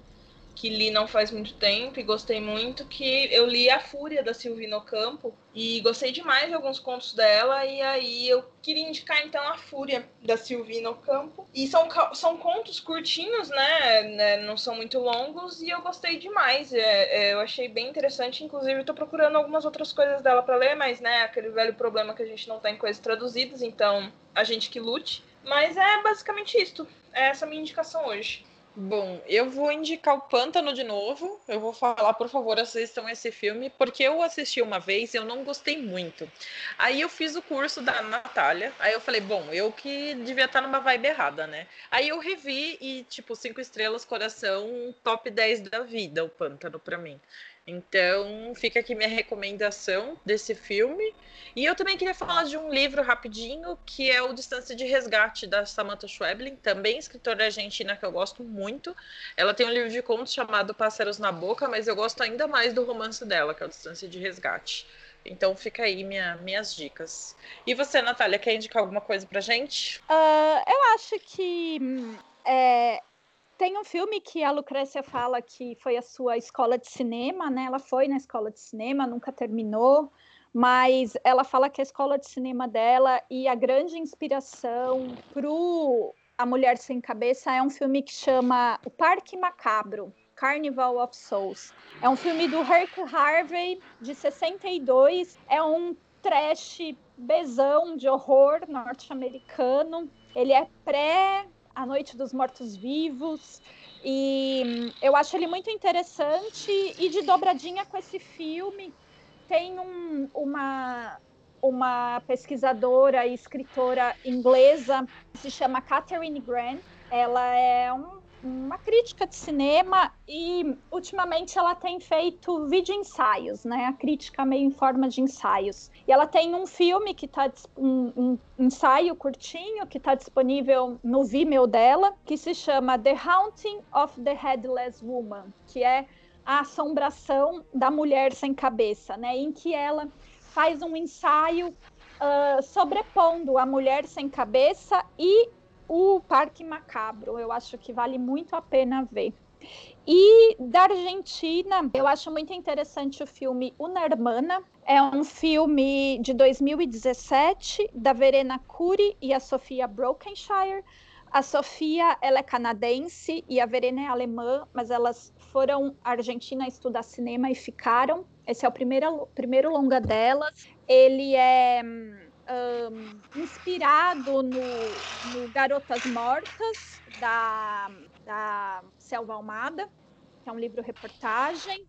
que li não faz muito tempo e gostei muito, que eu li A Fúria da Silvina Campo e gostei demais de alguns contos dela e aí eu queria indicar então A Fúria da Silvina Campo. E são, são contos curtinhos, né? né? Não são muito longos e eu gostei demais. É, é, eu achei bem interessante, inclusive estou procurando algumas outras coisas dela para ler, mas né, aquele velho problema que a gente não tem coisas traduzidas, então a gente que lute. Mas é basicamente isso. É essa minha indicação hoje.
Bom, eu vou indicar o Pântano de novo. Eu vou falar, por favor, assistam esse filme, porque eu assisti uma vez e eu não gostei muito. Aí eu fiz o curso da Natália. Aí eu falei, bom, eu que devia estar numa vibe errada, né? Aí eu revi e, tipo, cinco estrelas, coração, top 10 da vida, o Pântano para mim. Então, fica aqui minha recomendação desse filme. E eu também queria falar de um livro rapidinho, que é o Distância de Resgate, da Samantha Schweblin, também escritora argentina que eu gosto muito. Ela tem um livro de contos chamado Pássaros na Boca, mas eu gosto ainda mais do romance dela, que é o Distância de Resgate. Então fica aí minha, minhas dicas. E você, Natália, quer indicar alguma coisa pra gente?
Uh, eu acho que hum, é, tem um filme que a Lucrécia fala que foi a sua escola de cinema, né? Ela foi na escola de cinema, nunca terminou, mas ela fala que a escola de cinema dela e a grande inspiração para A Mulher Sem Cabeça é um filme que chama O Parque Macabro. Carnival of Souls. É um filme do Herc Harvey, de 62. É um trash besão de horror norte-americano. Ele é pré a Noite dos Mortos-Vivos. E eu acho ele muito interessante. E de dobradinha com esse filme, tem um, uma, uma pesquisadora e escritora inglesa se chama Catherine Grant. Ela é um uma crítica de cinema e ultimamente ela tem feito vídeo ensaios, né? A crítica meio em forma de ensaios. E ela tem um filme que tá um, um ensaio curtinho que está disponível no Vimeo dela, que se chama The Haunting of the Headless Woman, que é a assombração da mulher sem cabeça, né? Em que ela faz um ensaio uh, sobrepondo a mulher sem cabeça e o Parque Macabro, eu acho que vale muito a pena ver. E da Argentina, eu acho muito interessante o filme Una Hermana. É um filme de 2017 da Verena Cury e a Sofia Brokenshire. A Sofia, ela é canadense e a Verena é alemã, mas elas foram à Argentina estudar cinema e ficaram. Esse é o primeiro, primeiro longa delas. Ele é um, inspirado no, no, Garotas Mortas, da, da Selva Almada, que é um livro-reportagem,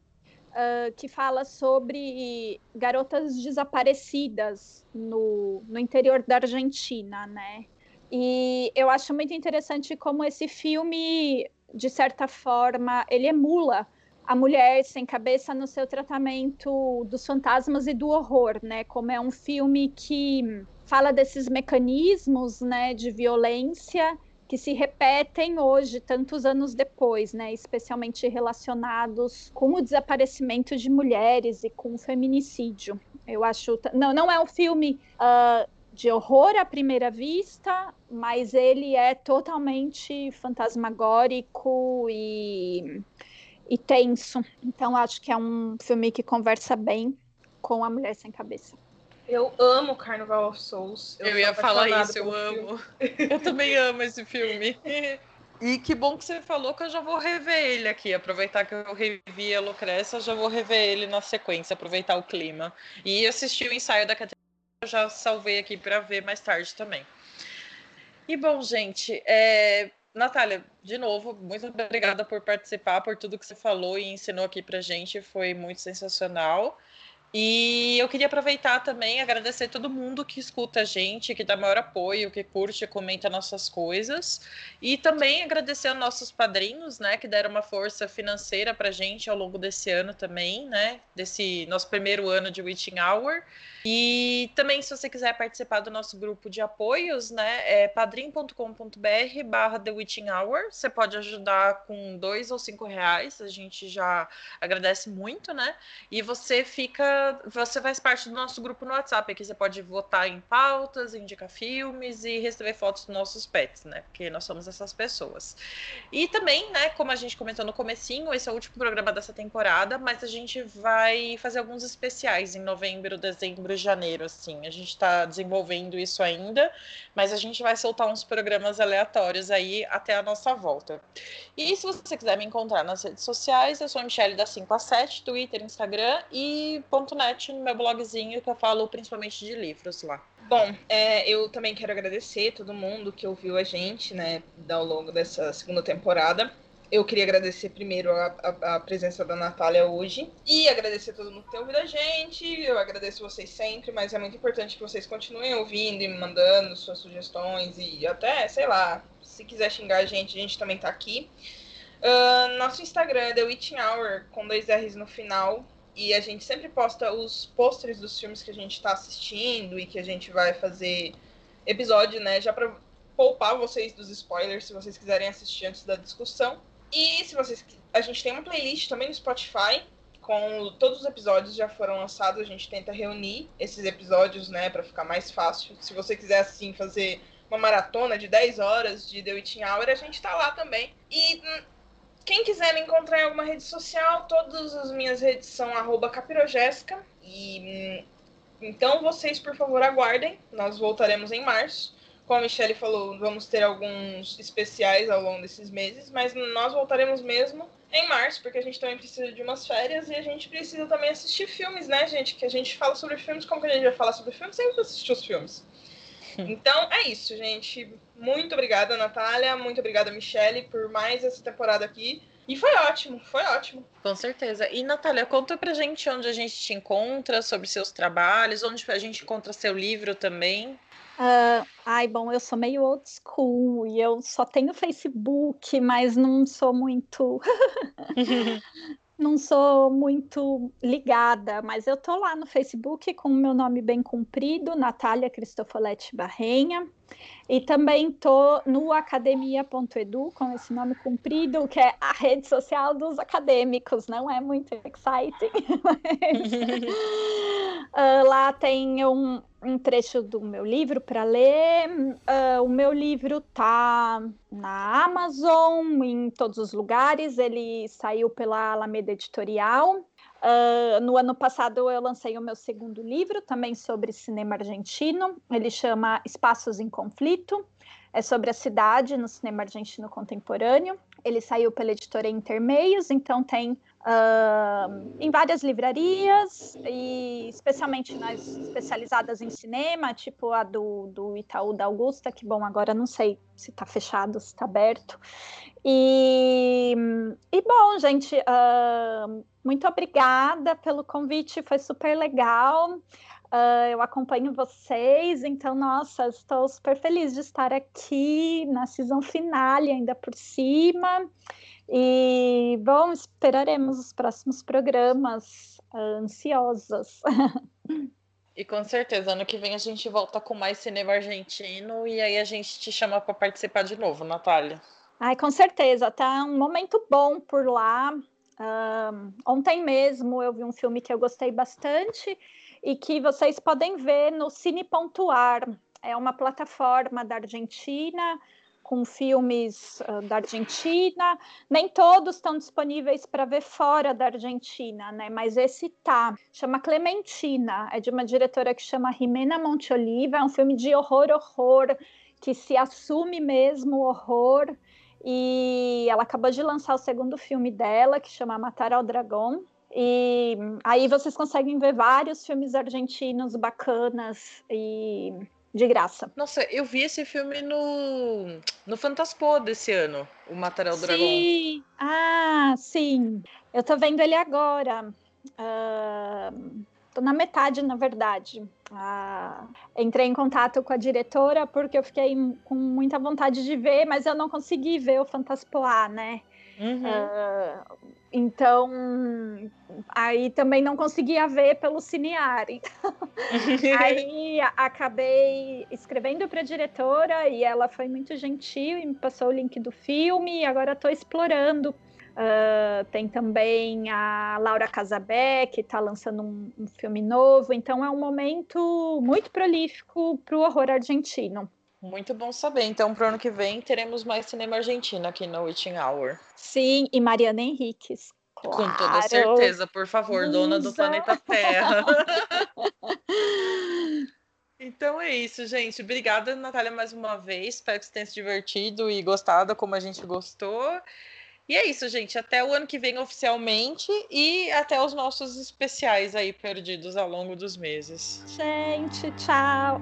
uh, que fala sobre garotas desaparecidas no, no interior da Argentina, né? E eu acho muito interessante como esse filme, de certa forma, ele emula a mulher sem cabeça no seu tratamento dos fantasmas e do horror, né? Como é um filme que fala desses mecanismos, né, de violência que se repetem hoje, tantos anos depois, né, especialmente relacionados com o desaparecimento de mulheres e com o feminicídio. Eu acho, não, não é um filme uh, de horror à primeira vista, mas ele é totalmente fantasmagórico e, e tenso. Então acho que é um filme que conversa bem com a Mulher Sem Cabeça.
Eu amo Carnival of Souls.
Eu, eu ia falar isso, eu amo. *laughs* eu também amo esse filme. *laughs* E que bom que você falou que eu já vou rever ele aqui. Aproveitar que eu revi a Lucrécia, já vou rever ele na sequência, aproveitar o clima. E assistir o ensaio da Catarina, eu já salvei aqui para ver mais tarde também. E bom, gente, é... Natália, de novo, muito obrigada por participar, por tudo que você falou e ensinou aqui pra gente. Foi muito sensacional. E eu queria aproveitar também agradecer todo mundo que escuta a gente, que dá maior apoio, que curte, comenta nossas coisas. E também agradecer aos nossos padrinhos, né, que deram uma força financeira para a gente ao longo desse ano também, né, desse nosso primeiro ano de Witching Hour. E também, se você quiser participar do nosso grupo de apoios, né, é padrim.com.br barra The Witching Hour. Você pode ajudar com dois ou cinco reais, a gente já agradece muito, né? E você fica, você faz parte do nosso grupo no WhatsApp, aqui você pode votar em pautas, indicar filmes e receber fotos dos nossos pets, né? Porque nós somos essas pessoas. E também, né, como a gente comentou no comecinho, esse é o último programa dessa temporada, mas a gente vai fazer alguns especiais em novembro, dezembro dezembro, janeiro, assim. A gente está desenvolvendo isso ainda, mas a gente vai soltar uns programas aleatórios aí até a nossa volta. E se você quiser me encontrar nas redes sociais, eu sou a Michelle da 5 a 7, Twitter, Instagram e .net no meu blogzinho que eu falo principalmente de livros lá.
Bom, é, eu também quero agradecer todo mundo que ouviu a gente, né, ao longo dessa segunda temporada eu queria agradecer primeiro a, a, a, presença da Natália hoje e agradecer a todo mundo que tem ouvido a gente. Eu agradeço vocês sempre, mas é muito importante que vocês continuem ouvindo e mandando suas sugestões e até, sei lá, se quiser xingar a gente, a gente também tá aqui. Uh, nosso Instagram é The Witching Hour, com dois R's no final. E a gente sempre posta os posters dos filmes que a gente está assistindo e que a gente vai fazer episódio, né? Já para poupar vocês dos spoilers, se vocês quiserem assistir antes da discussão. E se vocês. A gente tem uma playlist também no Spotify. Com todos os episódios já foram lançados, a gente tenta reunir esses episódios, né, para ficar mais fácil. Se você quiser, assim, fazer uma maratona de 10 horas de The Witching Hour, a gente tá lá também. E hum, quem quiser me encontrar em alguma rede social, todas as minhas redes são capirogésica. E hum, então vocês, por favor, aguardem. Nós voltaremos em março como a Michelle falou, vamos ter alguns especiais ao longo desses meses, mas nós voltaremos mesmo em março, porque a gente também precisa de umas férias e a gente precisa também assistir filmes, né, gente? Que a gente fala sobre filmes, como que a gente vai falar sobre filmes? Sempre assistir os filmes. Então é isso, gente. Muito obrigada, Natália. Muito obrigada, Michelle, por mais essa temporada aqui. E foi ótimo, foi ótimo.
Com certeza. E, Natália, conta pra gente onde a gente te encontra, sobre seus trabalhos, onde a gente encontra seu livro também.
Uh, ai, bom, eu sou meio old school e eu só tenho Facebook, mas não sou muito. *laughs* não sou muito ligada, mas eu tô lá no Facebook com o meu nome bem comprido, Natália Cristofoletti Barrenha. E também tô no academia.edu com esse nome comprido, que é a rede social dos acadêmicos, não é muito exciting. *laughs* Mas, uh, *laughs* lá tem um, um, trecho do meu livro para ler. Uh, o meu livro tá na Amazon, em todos os lugares. Ele saiu pela Alameda Editorial. Uh, no ano passado eu lancei o meu segundo livro, também sobre cinema argentino. Ele chama Espaços em Conflito. É sobre a cidade no cinema argentino contemporâneo. Ele saiu pela editora Intermeios, então tem uh, em várias livrarias, e especialmente nas especializadas em cinema, tipo a do, do Itaú da Augusta, que bom, agora não sei se está fechado, se está aberto. E, e bom, gente, uh, muito obrigada pelo convite, foi super legal. Uh, eu acompanho vocês, então, nossa, estou super feliz de estar aqui na season finale, ainda por cima. E bom, esperaremos os próximos programas ansiosas. *laughs*
E com certeza, ano que vem a gente volta com mais cinema argentino e aí a gente te chama para participar de novo, Natália.
Ai, com certeza, tá um momento bom por lá. Um, ontem mesmo eu vi um filme que eu gostei bastante e que vocês podem ver no Cine.ar. É uma plataforma da Argentina com filmes uh, da Argentina. Nem todos estão disponíveis para ver fora da Argentina, né? Mas esse tá. Chama Clementina. É de uma diretora que chama Jimena Monteoliva. É um filme de horror, horror, que se assume mesmo horror. E ela acabou de lançar o segundo filme dela, que chama Matar ao Dragão. E aí vocês conseguem ver vários filmes argentinos bacanas e de graça.
Nossa, eu vi esse filme no, no Fantaspo desse ano, o Matarel Dragão.
Sim, ah, sim. Eu tô vendo ele agora. Uh, tô na metade, na verdade. Uh, entrei em contato com a diretora porque eu fiquei com muita vontade de ver, mas eu não consegui ver o Fantaspoa, né? Uhum. Uh, então, aí também não conseguia ver pelo Cinear. *laughs* aí acabei escrevendo para a diretora e ela foi muito gentil e me passou o link do filme. E agora estou explorando. Uh, tem também a Laura Casabé, que está lançando um, um filme novo. Então, é um momento muito prolífico para o horror argentino.
Muito bom saber. Então, para o ano que vem, teremos mais cinema argentino aqui no Witching Hour.
Sim, e Mariana Henriques. Claro.
Com toda certeza, por favor, Musa. dona do planeta Terra. *laughs* então é isso, gente. Obrigada, Natália, mais uma vez. Espero que você tenha se divertido e gostado como a gente gostou. E é isso, gente. Até o ano que vem oficialmente e até os nossos especiais aí perdidos ao longo dos meses.
Gente, tchau.